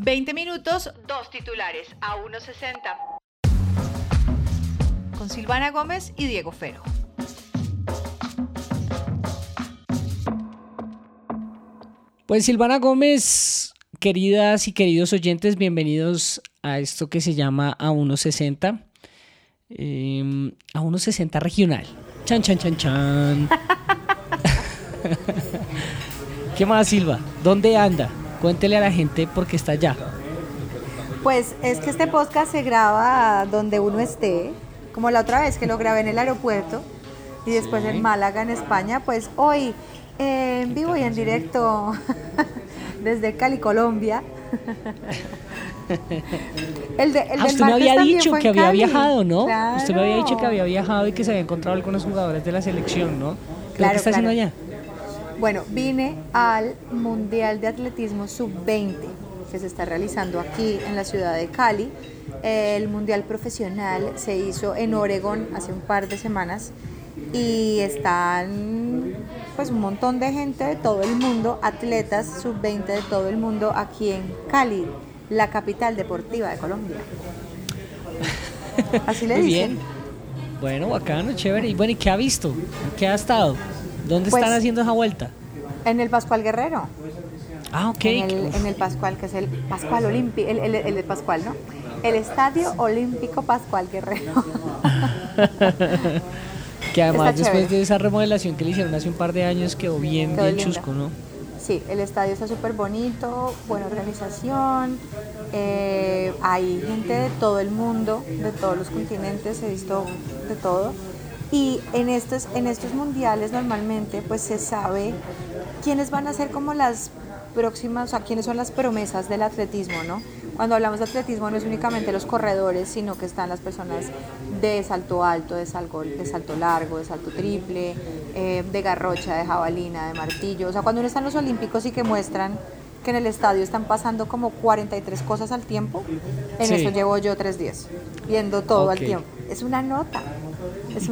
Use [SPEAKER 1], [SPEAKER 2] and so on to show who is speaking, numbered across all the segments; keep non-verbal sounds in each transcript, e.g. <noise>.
[SPEAKER 1] 20 minutos, dos titulares a 1.60. Con Silvana Gómez y Diego Fero.
[SPEAKER 2] Pues Silvana Gómez, queridas y queridos oyentes, bienvenidos a esto que se llama A 1.60. Em, a 1.60 regional. Chan, chan, chan, chan. <laughs> <laughs> ¿Qué más, Silva? ¿Dónde anda? Cuéntele a la gente por qué está allá.
[SPEAKER 3] Pues es que este podcast se graba donde uno esté, como la otra vez que lo grabé en el aeropuerto y después en Málaga, en España, pues hoy eh, en vivo y en directo <laughs> desde Cali, Colombia. <laughs>
[SPEAKER 2] el de, el ah, usted me había dicho que había viajado, ¿no? Usted me había dicho que había viajado y que se había encontrado algunos jugadores de la selección, ¿no? ¿Qué claro, está haciendo allá?
[SPEAKER 3] Bueno, vine al Mundial de Atletismo Sub-20 que se está realizando aquí en la ciudad de Cali. El Mundial Profesional se hizo en Oregón hace un par de semanas y están pues un montón de gente de todo el mundo, atletas sub-20 de todo el mundo aquí en Cali, la capital deportiva de Colombia. <laughs> Así le dicen. Bien.
[SPEAKER 2] Bueno, bacano, chévere. Y bueno, ¿y qué ha visto? ¿Qué ha estado? ¿Dónde están pues, haciendo esa vuelta?
[SPEAKER 3] En el Pascual Guerrero.
[SPEAKER 2] Ah, ok.
[SPEAKER 3] En el, Pascual, que es el Pascual Olímpico, el, el, Pascual, ¿no? El Estadio Olímpico Pascual Guerrero. <laughs>
[SPEAKER 2] que además después de esa remodelación que le hicieron hace un par de años quedó bien, bien chusco, ¿no?
[SPEAKER 3] Sí, el estadio está súper bonito, buena organización, eh, hay gente de todo el mundo, de todos los continentes, he visto de todo. Y en estos, en estos mundiales normalmente pues se sabe quiénes van a ser como las próximas, o sea, quiénes son las promesas del atletismo, ¿no? Cuando hablamos de atletismo no es únicamente los corredores, sino que están las personas de salto alto, de salto, de salto largo, de salto triple, eh, de garrocha, de jabalina, de martillo. O sea, cuando uno está en los olímpicos y que muestran que en el estadio están pasando como 43 cosas al tiempo, en eso llevo yo tres días, viendo todo al tiempo. Es una nota.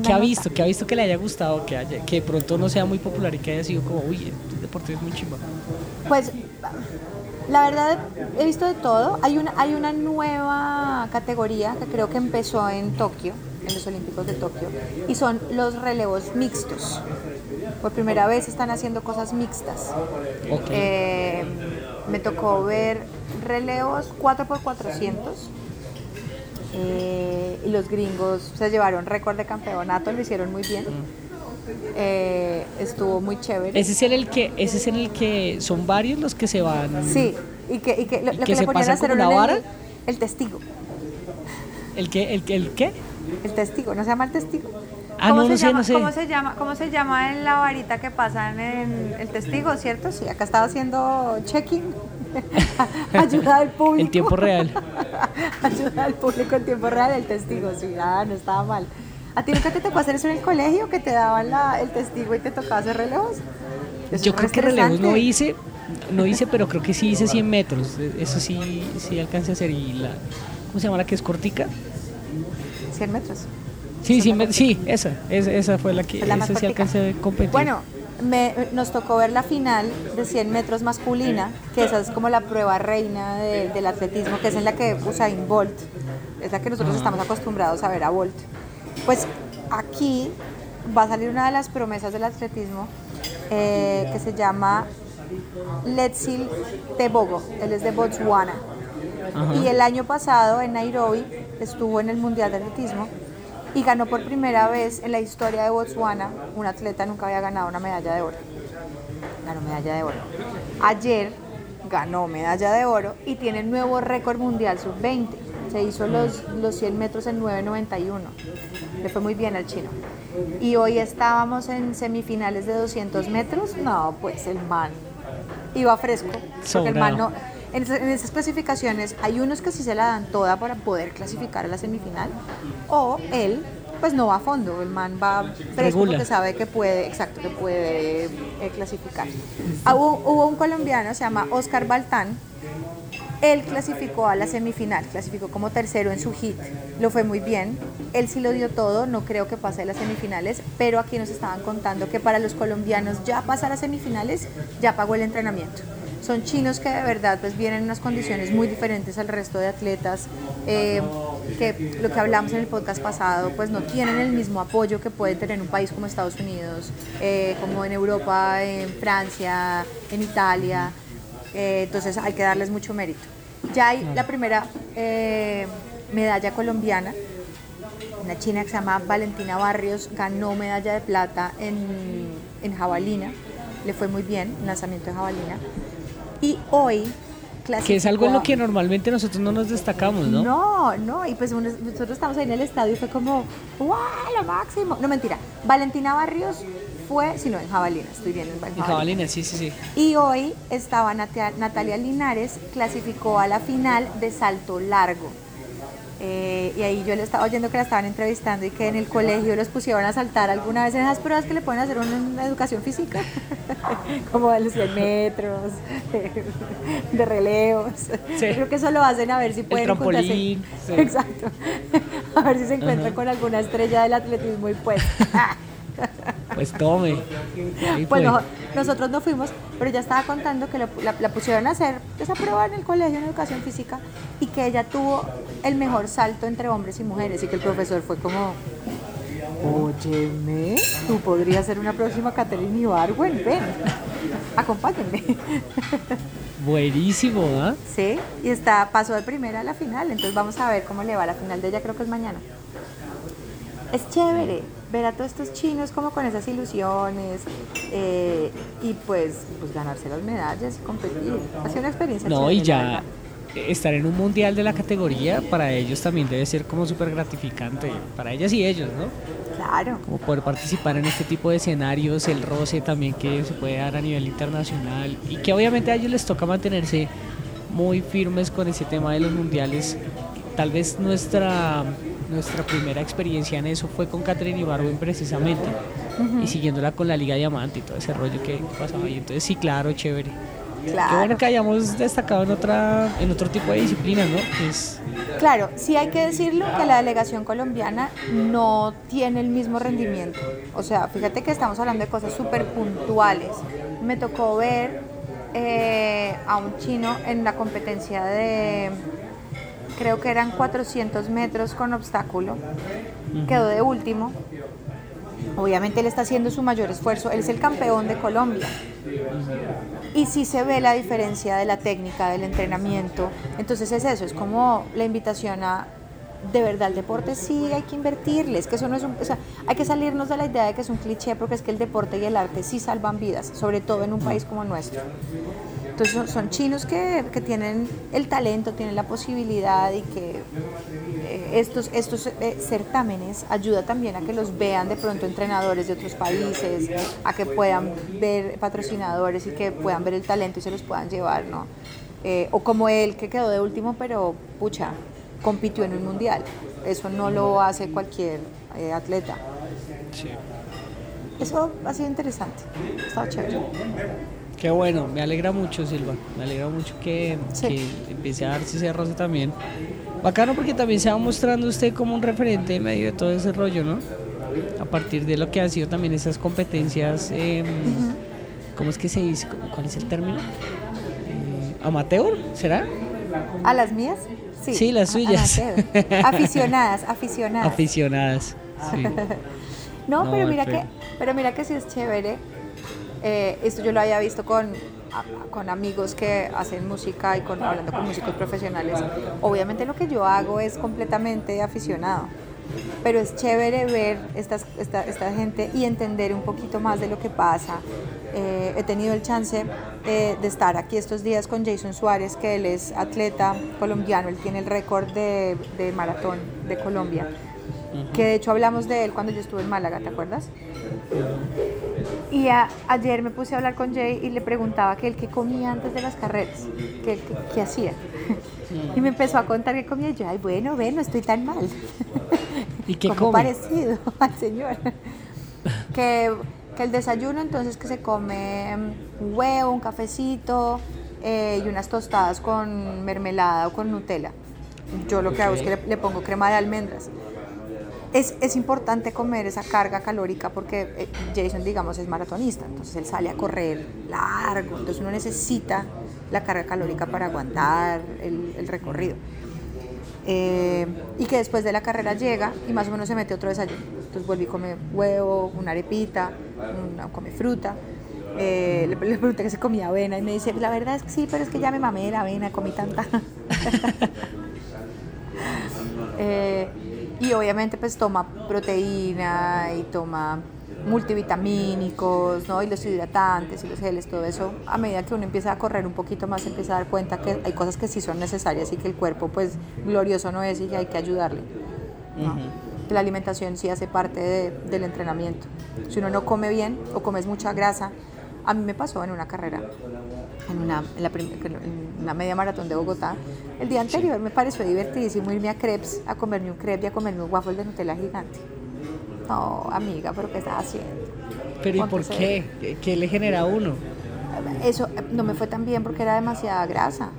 [SPEAKER 2] ¿Qué ha visto? ¿Qué ha visto que le haya gustado? Que, haya, que de pronto no sea muy popular y que haya sido como, uy, este deporte es muy chimba.
[SPEAKER 3] Pues la verdad he visto de todo. Hay una, hay una nueva categoría que creo que empezó en Tokio, en los Olímpicos de Tokio, y son los relevos mixtos. Por primera vez están haciendo cosas mixtas. Eh, me tocó ver relevos 4x400 eh, y los gringos se llevaron récord de campeonato, lo hicieron muy bien. Eh, estuvo muy chévere.
[SPEAKER 2] Ese es en el que, ese es en el que son varios los que se van.
[SPEAKER 3] Sí, y que, y que lo, que, le ponían a hacer una vara. El, testigo.
[SPEAKER 2] ¿El qué? ¿El, el qué?
[SPEAKER 3] El testigo, ¿no se llama el testigo?
[SPEAKER 2] Ah, no, no sé, no sé.
[SPEAKER 3] ¿cómo se, llama, ¿Cómo se llama en la varita que pasan en el testigo, cierto? Sí, acá estaba haciendo checking. <laughs> Ayuda al público.
[SPEAKER 2] En tiempo real. <laughs>
[SPEAKER 3] Ayuda al público en tiempo real, el testigo, sí, ah, no estaba mal. ¿A ti nunca te tocó hacer eso en el colegio, que te daban la, el testigo y te tocaba hacer relevos?
[SPEAKER 2] Yo creo que relevos no hice, no hice, pero creo que sí hice 100 metros. Eso sí, sí alcancé a hacer. ¿Y la, cómo se llama la que es cortica?
[SPEAKER 3] 100 metros.
[SPEAKER 2] Sí, sí, sí, esa, esa, fue la que esa sí alcancé a competir.
[SPEAKER 3] Bueno, me, nos tocó ver la final de 100 metros masculina, que esa es como la prueba reina del atletismo, que es en la que Usain Bolt, es la que nosotros estamos acostumbrados a ver a Bolt. Pues aquí va a salir una de las promesas del atletismo eh, que se llama Letsil Tebogo, él es de Botswana. Y el año pasado en Nairobi estuvo en el Mundial de Atletismo y ganó por primera vez en la historia de Botswana, un atleta nunca había ganado una medalla de oro. Ganó medalla de oro. Ayer ganó medalla de oro y tiene nuevo récord mundial sub-20. Se hizo los, los 100 metros en 9.91. Le fue muy bien al chino. Y hoy estábamos en semifinales de 200 metros. No, pues el man iba fresco. Porque el man no, en, esas clasificaciones hay unos que sí se la dan toda para poder clasificar a la semifinal o él pues no va a fondo, el man va fresco porque sabe que puede, exacto, que puede eh, clasificar. Ah, hubo, un colombiano, se llama Oscar Baltán, él clasificó a la semifinal, clasificó como tercero en su hit, lo fue muy bien, él sí lo dio todo, no creo que pase a las semifinales, pero aquí nos estaban contando que para los colombianos ya pasar a semifinales ya pagó el entrenamiento. Son chinos que de verdad pues vienen en unas condiciones muy diferentes al resto de atletas, eh, que lo que hablamos en el podcast pasado, pues no tienen el mismo apoyo que puede tener un país como Estados Unidos, eh, como en Europa, en Francia, en Italia, eh, entonces hay que darles mucho mérito. Ya hay la primera medalla colombiana, una china que se llama Valentina Barrios, ganó medalla de plata en, en jabalina, le fue muy bien, lanzamiento de jabalina. Y hoy
[SPEAKER 2] que es algo en lo que normalmente nosotros no nos destacamos, ¿no?
[SPEAKER 3] No, no, y pues nosotros estamos ahí en el estadio y fue como, ¡wow! Lo máximo. No, mentira. Valentina Barrios fue, si no, en Jabalina, estoy bien en Jabalina.
[SPEAKER 2] En Jabalina, sí, sí, sí.
[SPEAKER 3] Y hoy estaba Natalia Linares, clasificó a la final de salto largo. Eh, y ahí yo le estaba oyendo que la estaban entrevistando y que en el colegio los pusieron a saltar alguna vez en esas pruebas que le pueden hacer una, educación física, <laughs> como de los 100 metros, de relevos. Creo que eso lo hacen a ver si pueden
[SPEAKER 2] encontrarse.
[SPEAKER 3] Exacto. <laughs> A ver si se encuentran con alguna estrella del atletismo y pues. <laughs>
[SPEAKER 2] Pues tome.
[SPEAKER 3] Bueno, nosotros no fuimos, pero ya estaba contando que la, la, pusieron a hacer esa prueba en el colegio en educación física y que ella tuvo el mejor salto entre hombres y mujeres y que el profesor fue como, óyeme, tú podrías ser una próxima Catherine Ibarwen, ven, acompáñenme.
[SPEAKER 2] Buenísimo, ¿ah?
[SPEAKER 3] Sí, y está, pasó de primera a la final, entonces vamos a ver cómo le va la final de ella, creo que es mañana. Es chévere, ver a todos estos chinos como con esas ilusiones eh, y pues, pues ganarse las medallas y competir. Ha sido una experiencia.
[SPEAKER 2] No, y ya estar en un mundial de la categoría para ellos también debe ser como súper gratificante, para ellas y ellos, ¿no?
[SPEAKER 3] Claro.
[SPEAKER 2] Como poder participar en este tipo de escenarios, el roce también que se puede dar a nivel internacional y que obviamente a ellos les toca mantenerse muy firmes con ese tema de los mundiales. Tal vez nuestra nuestra primera experiencia en eso fue con Catherine Ibarwen precisamente y siguiéndola con la Liga Diamante y todo ese rollo que pasaba ahí. Entonces sí, claro, chévere. Claro. Qué bueno que hayamos destacado en otra en otro tipo de disciplinas, ¿no?
[SPEAKER 3] Claro, sí hay que decirlo que la delegación colombiana no tiene el mismo rendimiento. O sea, fíjate que estamos hablando de cosas súper puntuales. Me tocó ver eh, a un chino en la competencia de creo que eran 400 metros con obstáculo, quedó de último. Obviamente él está haciendo su mayor esfuerzo, él es el campeón de Colombia. Y sí se ve la diferencia de la técnica, del entrenamiento. Entonces es eso, es como la invitación a, de verdad, el deporte sí hay que invertirle. Es que eso no es un, o sea, hay que salirnos de la idea de que es un cliché porque es que el deporte y el arte sí salvan vidas, sobre todo en un país como nuestro. Entonces son, chinos que, tienen el talento, tienen la posibilidad y que eh, estos, estos eh, certámenes ayuda también a que los vean de pronto entrenadores de otros países, a que puedan ver patrocinadores y que puedan ver el talento y se los puedan llevar, ¿no? Eh, o como él que quedó de último, pero pucha, compitió en un mundial. Eso no lo hace cualquier atleta. Eso ha sido interesante, está chévere.
[SPEAKER 2] Qué bueno, me alegra mucho, Silva. Me alegra mucho que, empiece a darse ese roce también. Bacano porque también se va mostrando usted como un referente en medio de todo ese rollo, ¿no? A partir de lo que han sido también esas competencias, em, ¿cómo es que se dice? ¿Cuál es el término? Eh, ¿Amateur? ¿Será?
[SPEAKER 3] ¿A las mías? Sí,
[SPEAKER 2] sí las suyas.
[SPEAKER 3] aficionadas, <laughs> aficionadas.
[SPEAKER 2] Aficionadas, sí. <laughs>
[SPEAKER 3] no, pero mira que, pero mira que sí es chévere eh, esto yo lo había visto con, con amigos que hacen música y con, hablando con músicos profesionales. Obviamente lo que yo hago es completamente aficionado, pero es chévere ver esta, esta, gente y entender un poquito más de lo que pasa. Eh, he tenido el chance de estar aquí estos días con Jason Suárez, que él es atleta colombiano, él tiene el récord de, de maratón de Colombia que de hecho hablamos de él cuando yo estuve en Málaga, ¿te acuerdas? Y ayer me puse a hablar con Jay y le preguntaba que él qué comía antes de las carreras, qué, hacía. Y me empezó a contar qué comía y yo, ay, bueno, ve, no estoy tan mal.
[SPEAKER 2] ¿Y qué
[SPEAKER 3] Como parecido <laughs> al señor. que, el desayuno entonces que se come un huevo, un cafecito eh, y unas tostadas con mermelada o con Nutella. Yo lo que hago es que le pongo crema de almendras es, importante comer esa carga calórica porque eh, Jason, digamos, es maratonista, entonces él sale a correr largo, entonces uno necesita la carga calórica para aguantar el, el recorrido. Eh, y que después de la carrera llega y más o menos se mete otro desayuno. Entonces vuelve y come huevo, una arepita, una, come fruta. Eh, le, le, pregunté que se comía avena y me dice, la verdad es que sí, pero es que ya me mamé la avena, comí tanta. <laughs> eh, y obviamente pues toma proteína y toma multivitamínicos, ¿no? Y los hidratantes y los geles, todo eso, a medida que uno empieza a correr un poquito más, empieza a dar cuenta que hay cosas que sí son necesarias y que el cuerpo, pues, glorioso no es y que hay que ayudarle. ¿no? Uh -huh. La alimentación sí hace parte de, del entrenamiento. Si uno no come bien o comes mucha grasa, a mí me pasó en una carrera, en una, en la, en una media maratón de Bogotá, el día anterior me pareció divertidísimo irme a crepes, a comerme un crepe y a comerme un waffle de Nutella gigante. No, amiga, pero ¿qué estás haciendo?
[SPEAKER 2] ¿Pero y por qué? qué? ¿Qué le genera a uno?
[SPEAKER 3] Eso no me fue tan bien porque era demasiada grasa.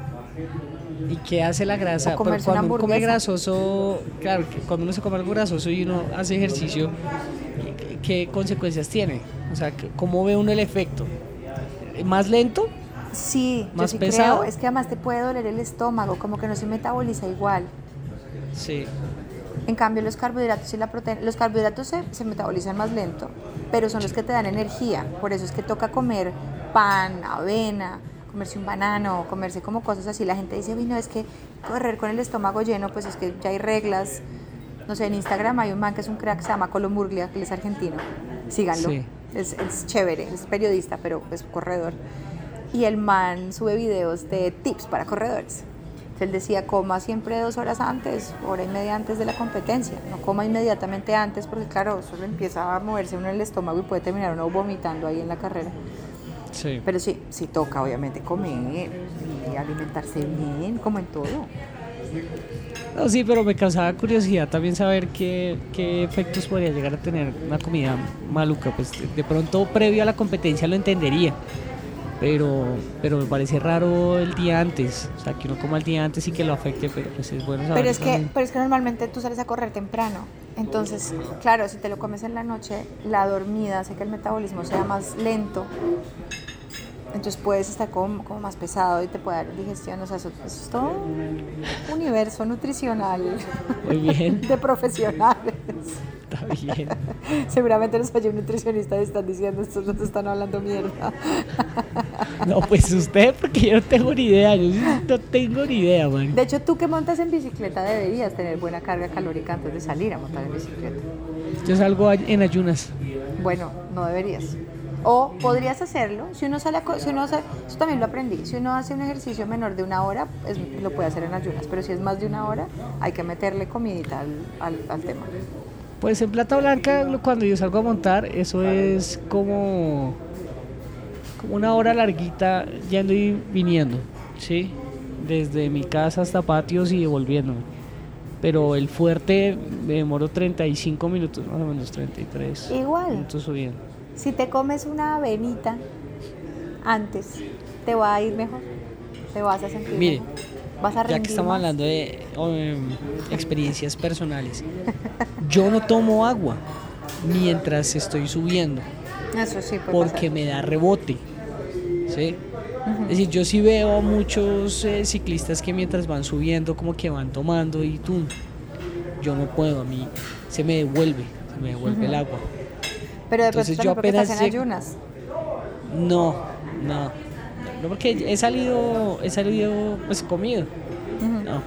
[SPEAKER 2] ¿Y qué hace la grasa? Cuando uno come grasoso, claro, cuando uno se come algo grasoso y uno hace ejercicio, ¿qué, consecuencias tiene? O sea, ¿cómo ve uno el efecto? ¿Más lento?
[SPEAKER 3] Sí,
[SPEAKER 2] ¿Más
[SPEAKER 3] yo sí
[SPEAKER 2] pesado?
[SPEAKER 3] creo. Es que además te puede doler el estómago, como que no se metaboliza igual.
[SPEAKER 2] Sí.
[SPEAKER 3] En cambio, los carbohidratos y la proteína, los carbohidratos se, se, metabolizan más lento, pero son los que te dan energía. Por eso es que toca comer pan, avena, comerse un banano, comerse como cosas así. La gente dice, no, es que correr con el estómago lleno, pues es que ya hay reglas. No sé, en Instagram hay un man que es un crack, se llama Colo Murglia, que él es argentino. Síganlo. Sí. Es, es chévere, es periodista, pero es corredor. Y el man sube videos de tips para corredores. Él decía, coma siempre dos horas antes, hora y media antes de la competencia. No coma inmediatamente antes, porque claro, solo empieza a moverse uno en el estómago y puede terminar uno vomitando ahí en la carrera.
[SPEAKER 2] Sí.
[SPEAKER 3] Pero sí, sí toca obviamente comer y alimentarse bien, como en todo.
[SPEAKER 2] No, sí, pero me causaba curiosidad también saber qué, qué efectos podría llegar a tener una comida maluca. Pues de pronto previo a la competencia lo entendería pero pero me parece raro el día antes, o sea, que uno coma el día antes y que lo afecte, pero pues es bueno saber
[SPEAKER 3] Pero es que pero es que normalmente tú sales a correr temprano. Entonces, claro, si te lo comes en la noche, la dormida hace que el metabolismo sea más lento. Entonces puedes estar como, como más pesado y te puede dar digestión. O sea, eso, eso es todo un universo nutricional
[SPEAKER 2] Muy bien. <laughs>
[SPEAKER 3] de profesionales.
[SPEAKER 2] Está bien. <laughs>
[SPEAKER 3] Seguramente los hay un nutricionista y están diciendo, estos no te están hablando mierda.
[SPEAKER 2] No, pues usted, porque yo no tengo ni idea, yo no tengo ni idea, man.
[SPEAKER 3] De hecho, tú que montas en bicicleta deberías tener buena carga calórica antes de salir a montar en bicicleta.
[SPEAKER 2] Yo salgo en ayunas.
[SPEAKER 3] Bueno, no deberías. O podrías hacerlo, si uno sale, a, si uno hace, eso también lo aprendí, si uno hace un ejercicio menor de una hora, es, lo puede hacer en ayunas, pero si es más de una hora, hay que meterle comidita al, al, al tema.
[SPEAKER 2] Pues en Plata Blanca, cuando yo salgo a montar, eso es como, como una hora larguita yendo y viniendo, ¿sí? Desde mi casa hasta patios y devolviéndome. Pero el fuerte me demoro 35 minutos, más o menos 33
[SPEAKER 3] Igual.
[SPEAKER 2] minutos subiendo.
[SPEAKER 3] Si te comes una avenita antes, te va a ir mejor. Te vas a sentir
[SPEAKER 2] Mire,
[SPEAKER 3] mejor. Vas a
[SPEAKER 2] ya que estamos
[SPEAKER 3] más.
[SPEAKER 2] hablando de um, experiencias personales, yo no tomo agua mientras estoy subiendo
[SPEAKER 3] Eso sí,
[SPEAKER 2] porque
[SPEAKER 3] pasar.
[SPEAKER 2] me da rebote. ¿sí? Es decir, yo sí veo a muchos eh, ciclistas que mientras van subiendo como que van tomando y tú, yo no puedo, a mí se me devuelve, se me devuelve el agua.
[SPEAKER 3] Pero de
[SPEAKER 2] entonces yo apenas
[SPEAKER 3] en ayunas.
[SPEAKER 2] No, no, no porque he salido, he salido pues comido. No,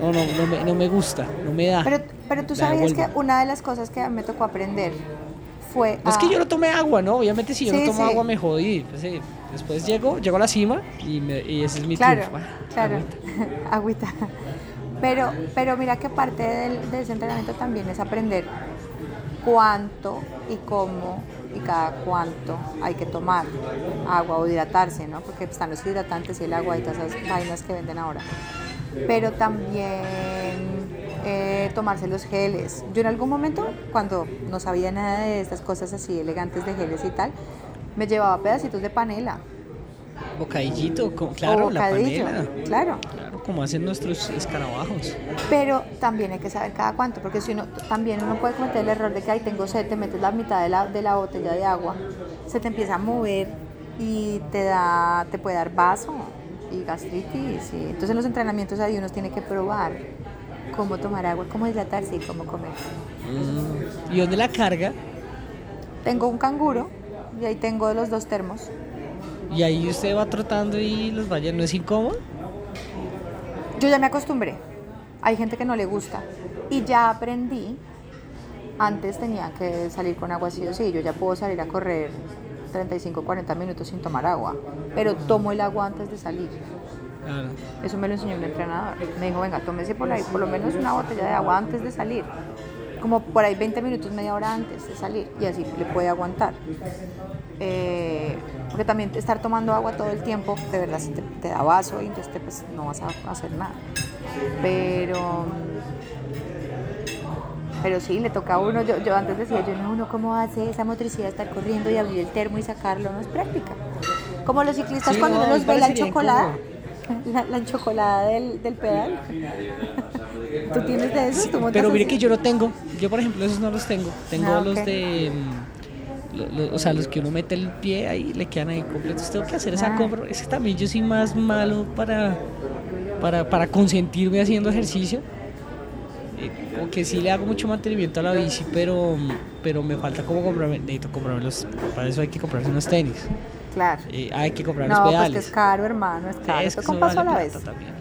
[SPEAKER 2] no, no, no me, no me gusta, no me da.
[SPEAKER 3] Pero, pero tú sabías que una de las cosas que me tocó aprender fue.
[SPEAKER 2] No es que
[SPEAKER 3] a-
[SPEAKER 2] yo no tomé agua, ¿no? Obviamente si yo
[SPEAKER 3] Sí,
[SPEAKER 2] no tomo
[SPEAKER 3] sí.
[SPEAKER 2] agua me jodí. pues. Después llego, llego a la cima y, me- y ese es mi
[SPEAKER 3] Claro.
[SPEAKER 2] Ah,
[SPEAKER 3] claro,
[SPEAKER 2] agüita. <laughs>
[SPEAKER 3] agüita. Pero, pero mira que parte del, de ese entrenamiento también es aprender cuánto y cómo y cada cuánto hay que tomar agua o hidratarse, ¿no? Porque están los hidratantes y el agua y todas esas vainas que venden ahora. Pero también eh, tomarse los geles. Yo en algún momento, cuando no sabía nada de estas cosas así elegantes de geles y tal, me llevaba pedacitos de panela.
[SPEAKER 2] Bocadillito, co- claro, la
[SPEAKER 3] bocadillo,
[SPEAKER 2] panela.
[SPEAKER 3] Claro.
[SPEAKER 2] Claro, como hacen nuestros escarabajos.
[SPEAKER 3] Pero también hay que saber cada cuánto, porque si uno también uno puede cometer el error de que ahí tengo sed, te metes la mitad de la, de la botella de agua, se te empieza a mover y te da, te puede dar vaso y gastritis. y- entonces en los entrenamientos ahí uno tiene que probar cómo tomar agua, cómo hidratarse y cómo comer.
[SPEAKER 2] ¿Y dónde la carga?
[SPEAKER 3] Tengo un canguro y ahí tengo los dos termos.
[SPEAKER 2] Y ahí usted va trotando y los vaya, ¿no es incómodo?
[SPEAKER 3] Yo ya me acostumbré. Hay gente que no le gusta. Y ya aprendí. Antes tenía que salir con agua sí o sí. Yo ya puedo salir a correr 35, 40 minutos sin tomar agua. Pero tomo el agua antes de salir.
[SPEAKER 2] Claro.
[SPEAKER 3] Eso me lo enseñó un entrenador. Me dijo, venga, tómese por ahí por lo menos una botella de agua antes de salir. Como por ahí 20 minutos, media hora antes de salir. Y así le puede aguantar. Eh, porque también estar tomando agua todo el tiempo, de verdad, sí te, te da vaso y entonces te, pues, no vas a hacer nada. Pero... Pero sí, le toca a uno, yo, yo antes decía, yo no, uno cómo hace esa motricidad de estar corriendo y abrir el termo y sacarlo, no es práctica. Como los ciclistas
[SPEAKER 2] Sí,
[SPEAKER 3] cuando
[SPEAKER 2] no,
[SPEAKER 3] uno los ve la
[SPEAKER 2] parecería
[SPEAKER 3] chocolada, <laughs> la, la enchocolada del, del pedal. <laughs> ¿Tú tienes de eso? ¿Tú montas
[SPEAKER 2] Pero mire
[SPEAKER 3] así?
[SPEAKER 2] que yo no tengo. Yo, por ejemplo, esos no los tengo. Tengo
[SPEAKER 3] Ah,
[SPEAKER 2] los de. mm, lo- lo- o sea, los que uno mete el pie ahí le quedan ahí completos. Tengo que hacer esa
[SPEAKER 3] Ah.
[SPEAKER 2] compra. Es que también yo soy más malo para, para, para consentirme haciendo ejercicio. Eh, como que sí le hago mucho mantenimiento a la bici, pero, pero me falta como comprarme. Necesito comprarme los. Para eso hay que comprarse unos tenis.
[SPEAKER 3] Claro.
[SPEAKER 2] Eh, hay que comprar
[SPEAKER 3] No,
[SPEAKER 2] los
[SPEAKER 3] pues que
[SPEAKER 2] pedales.
[SPEAKER 3] es caro, hermano, es caro.
[SPEAKER 2] es
[SPEAKER 3] toca un paso a la vez.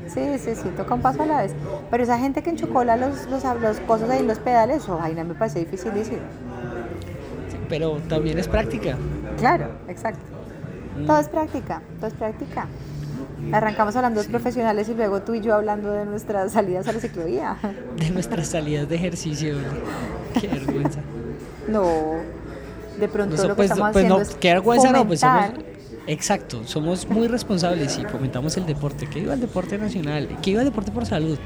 [SPEAKER 3] Sí, sí, sí, toca un paso a la vez. Pero esa gente que enchocola los, los, los cosas ahí, los pedales, eso, vaina me parece dificilísimo.
[SPEAKER 2] Sí, pero también es práctica.
[SPEAKER 3] Claro, exacto.
[SPEAKER 2] Mm.
[SPEAKER 3] Todo es práctica, todo es práctica. Arrancamos hablando de profesionales y luego tú y yo hablando de nuestras salidas a la ciclovía. <laughs>
[SPEAKER 2] De nuestras salidas de ejercicio. Qué vergüenza.
[SPEAKER 3] No, de pronto
[SPEAKER 2] No,
[SPEAKER 3] lo que
[SPEAKER 2] pues,
[SPEAKER 3] estamos
[SPEAKER 2] pues
[SPEAKER 3] haciendo
[SPEAKER 2] no,
[SPEAKER 3] es
[SPEAKER 2] qué vergüenza no, pues somos, exacto, somos muy responsables y fomentamos el deporte, que iba el deporte nacional, que iba el deporte por salud.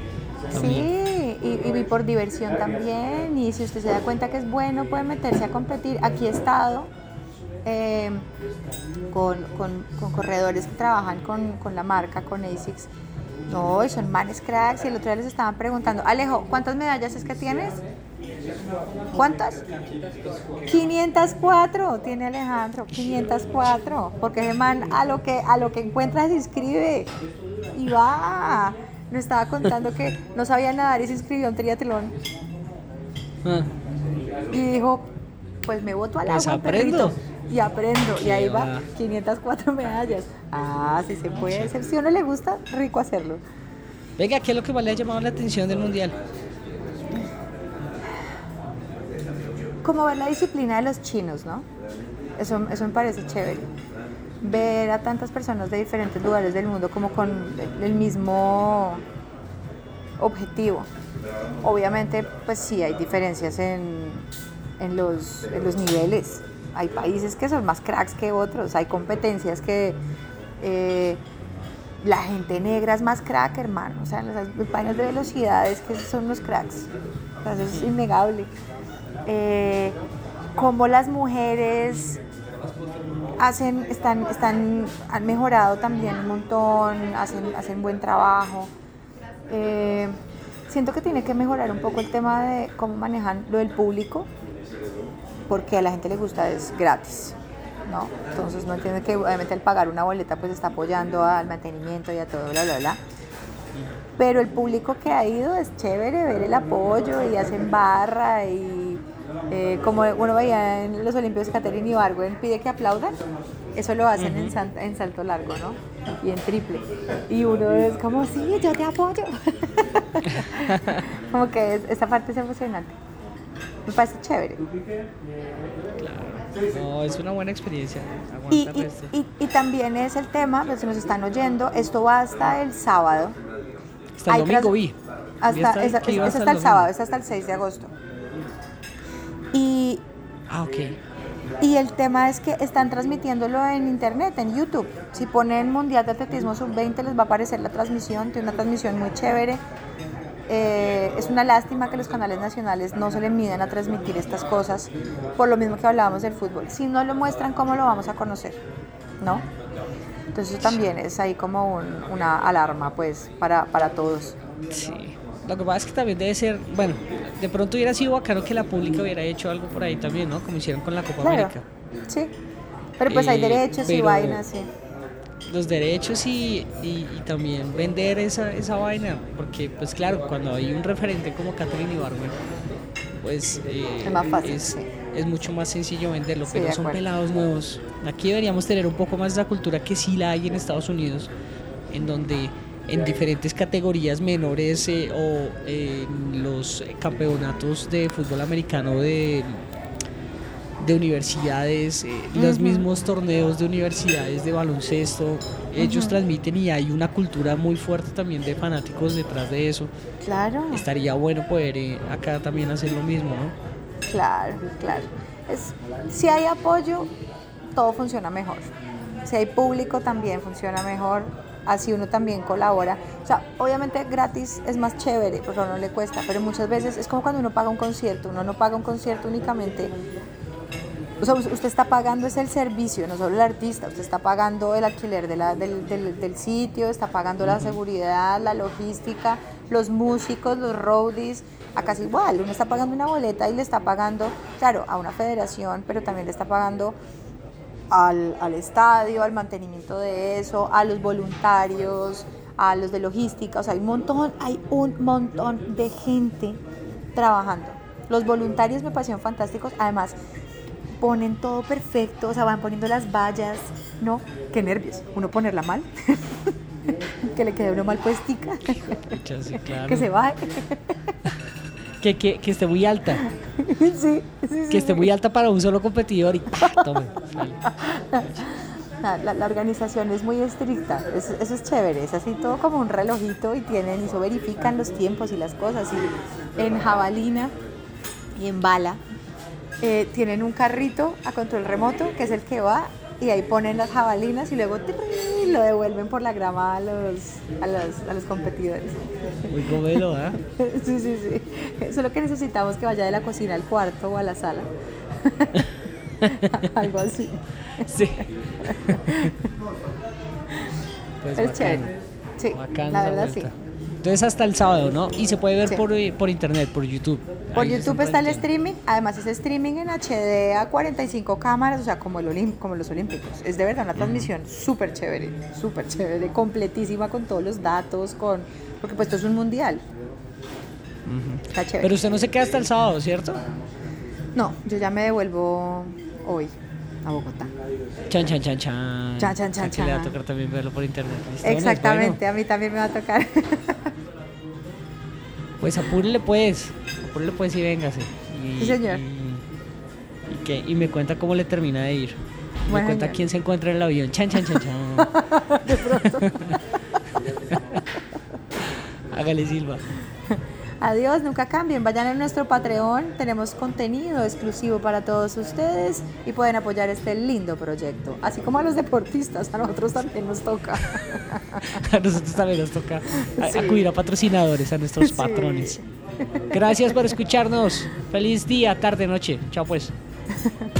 [SPEAKER 2] también.
[SPEAKER 3] Sí, y, y por diversión también. Y si usted se da cuenta que es bueno, puede meterse a competir. Aquí he estado eh, con, con- con corredores que trabajan con, con la marca, con ASICS. No, y son manes cracks. Y el otro día les estaban preguntando, Alejo, ¿cuántas medallas es que tienes? ¿Cuántas? 504 tiene Alejandro, 504, porque ese man a lo que a lo que encuentra se inscribe y va. Nos estaba contando que no sabía nadar y se inscribió a un triatlón
[SPEAKER 2] Ah,
[SPEAKER 3] y dijo, pues me voto al
[SPEAKER 2] Pues
[SPEAKER 3] agua,
[SPEAKER 2] aprendo.
[SPEAKER 3] perrito, y aprendo y ahí va
[SPEAKER 2] va.
[SPEAKER 3] 504 medallas. Ah, sí se puede hacer. Si a uno le gusta, rico hacerlo.
[SPEAKER 2] Venga, ¿qué es lo que más le ha llamado la atención del mundial?
[SPEAKER 3] como ver la disciplina de los chinos, ¿no? Eso, eso me parece chévere. Ver a tantas personas de diferentes lugares del mundo como con el, el mismo objetivo. Obviamente, pues sí, hay diferencias en, en los, en los niveles. Hay países que son más cracks que otros, hay competencias que eh, la gente negra es más crack, hermano. O sea, las vainas de velocidades que son los cracks. Eso es innegable. Eh, cómo las mujeres hacen, están, están, han mejorado también un montón, hacen, hacen buen trabajo. Eh, siento que tiene que mejorar un poco el tema de cómo manejan lo del público, porque a la gente le gusta, es gratis. ¿no? Entonces no entiende que obviamente al pagar una boleta pues está apoyando al mantenimiento y a todo, bla, bla, bla. Pero el público que ha ido es chévere ver el apoyo y hacen barra y eh, como uno veía en los Olímpicos de Caterina y Bargüen pide que aplaudan, eso lo hacen en, san- en salto largo, ¿no? Y en triple. Y uno es como, sí, yo te apoyo. <laughs> como que es- esa parte es emocionante. Me parece chévere.
[SPEAKER 2] No, es una buena experiencia.
[SPEAKER 3] Y, y- y- y también es el tema, pues si nos están oyendo, esto va hasta el sábado.
[SPEAKER 2] Hasta el
[SPEAKER 3] Hay
[SPEAKER 2] domingo vi. Vi
[SPEAKER 3] Hasta, es, es- es
[SPEAKER 2] hasta
[SPEAKER 3] hasta el
[SPEAKER 2] domingo.
[SPEAKER 3] sábado, es hasta el 6 de agosto. Y,
[SPEAKER 2] Ah, ok.
[SPEAKER 3] y el tema es que están transmitiéndolo en internet, en YouTube. Si ponen Mundial de Atletismo Sub-20 les va a aparecer la transmisión, tiene una transmisión muy chévere. Eh, es una lástima que los canales nacionales no se le miden a transmitir estas cosas, por lo mismo que hablábamos del fútbol. Si no lo muestran, ¿cómo lo vamos a conocer? ¿No? Entonces eso también es ahí como un- una alarma pues para, para todos.
[SPEAKER 2] Sí. Lo que pasa es que también debe ser, bueno, de pronto hubiera sido bacano que la pública hubiera hecho algo por ahí también, ¿no? Como hicieron con la Copa
[SPEAKER 3] Claro,
[SPEAKER 2] América.
[SPEAKER 3] sí. Pero pues hay
[SPEAKER 2] Eh,
[SPEAKER 3] derechos y vainas, sí.
[SPEAKER 2] Los derechos y, y- y también vender esa, esa vaina, porque pues claro, cuando hay un referente como Catherine Ibargüen, pues eh,
[SPEAKER 3] Es más fácil,
[SPEAKER 2] es,
[SPEAKER 3] sí.
[SPEAKER 2] es mucho más sencillo venderlo,
[SPEAKER 3] Sí,
[SPEAKER 2] pero son pelados nuevos. Aquí deberíamos tener un poco más de esa cultura que sí la hay en Estados Unidos, en donde en diferentes categorías menores eh, o en los campeonatos de fútbol americano de, de universidades, eh, los mismos torneos de universidades de baloncesto, ellos transmiten y hay una cultura muy fuerte también de fanáticos detrás de eso.
[SPEAKER 3] Claro.
[SPEAKER 2] Estaría bueno poder eh, acá también hacer lo mismo, ¿no?
[SPEAKER 3] Claro, claro. Es, si hay apoyo, todo funciona mejor. Si hay público, también funciona mejor. Así uno también colabora. O sea, obviamente gratis es más chévere porque a uno le cuesta, pero muchas veces es como cuando uno paga un concierto. Uno no paga un concierto únicamente. O sea, usted está pagando es el servicio, no solo el artista. Usted está pagando el alquiler de la- del, del- del sitio, está pagando la seguridad, la logística, los músicos, los roadies. Acá es igual, uno está pagando una boleta y le está pagando, claro, a una federación, pero también le está pagando al, al estadio, al mantenimiento de eso, a los voluntarios, a los de logística, o sea, hay un montón, hay un montón de gente trabajando. Los voluntarios me parecieron fantásticos, además ponen todo perfecto, o sea, van poniendo las vallas, ¿no? Qué nervios, uno ponerla mal, <laughs> que le quede a uno mal puestica,
[SPEAKER 2] Pucha, sí, <laughs> claro.
[SPEAKER 3] que se baje, <laughs>
[SPEAKER 2] Que, que- que esté muy alta,
[SPEAKER 3] sí, sí, sí,
[SPEAKER 2] que esté muy alta para un solo competidor y ¡pah! tome.
[SPEAKER 3] La, la- la organización es muy estricta, eso, eso es chévere, es así todo como un relojito y tienen, y eso verifican los tiempos y las cosas. Y en jabalina y en bala eh, tienen un carrito a control remoto que es el que va y ahí ponen las jabalinas y luego lo devuelven por la grama a los, a los, a los competidores.
[SPEAKER 2] Muy gomelo, ¿ah? <laughs>
[SPEAKER 3] Sí, sí, sí. Eso es lo que necesitamos que vaya de la cocina al cuarto o a la sala. <laughs> Algo así.
[SPEAKER 2] Sí. <laughs> Pues
[SPEAKER 3] Es chévere. Sí, la verdad sí.
[SPEAKER 2] Entonces hasta el sábado, ¿no? Y se puede ver
[SPEAKER 3] Sí.
[SPEAKER 2] por, eh, por internet, por YouTube.
[SPEAKER 3] Por
[SPEAKER 2] Ahí
[SPEAKER 3] YouTube está el streaming, además es streaming en HD a 45 cámaras, o sea, como, el como los Olímpicos. Es de verdad una transmisión súper chévere, súper chévere, completísima con todos los datos, con porque pues esto es un mundial. Está chévere.
[SPEAKER 2] Pero usted no se queda hasta el sábado, ¿cierto?
[SPEAKER 3] No, yo ya me devuelvo hoy a Bogotá.
[SPEAKER 2] Chan, chan, chan, chan.
[SPEAKER 3] Chan, chan, chan,
[SPEAKER 2] Aquí le va a
[SPEAKER 3] chan.
[SPEAKER 2] tocar también verlo por internet.
[SPEAKER 3] Exactamente,
[SPEAKER 2] Bueno,
[SPEAKER 3] a mí también me va a tocar. <laughs>
[SPEAKER 2] pues apúrele pues. Apúrele pues y véngase. Y,
[SPEAKER 3] Sí, señor.
[SPEAKER 2] Y, y que- y me cuenta cómo le termina de ir. Me
[SPEAKER 3] Bueno,
[SPEAKER 2] cuenta
[SPEAKER 3] señor.
[SPEAKER 2] quién se encuentra en el avión. Chan, chan, chan, chan. <laughs>
[SPEAKER 3] de pronto. <laughs>
[SPEAKER 2] Hágale Silva.
[SPEAKER 3] Adiós, nunca cambien. Vayan a nuestro Patreon. Tenemos contenido exclusivo para todos ustedes y pueden apoyar este lindo proyecto. Así como a los deportistas, a nosotros también nos toca. <laughs>
[SPEAKER 2] A nosotros también nos toca
[SPEAKER 3] Sí.
[SPEAKER 2] acudir a patrocinadores, a nuestros
[SPEAKER 3] Sí.
[SPEAKER 2] patrones. Gracias por escucharnos. Feliz día, tarde, noche. Chao pues. <laughs>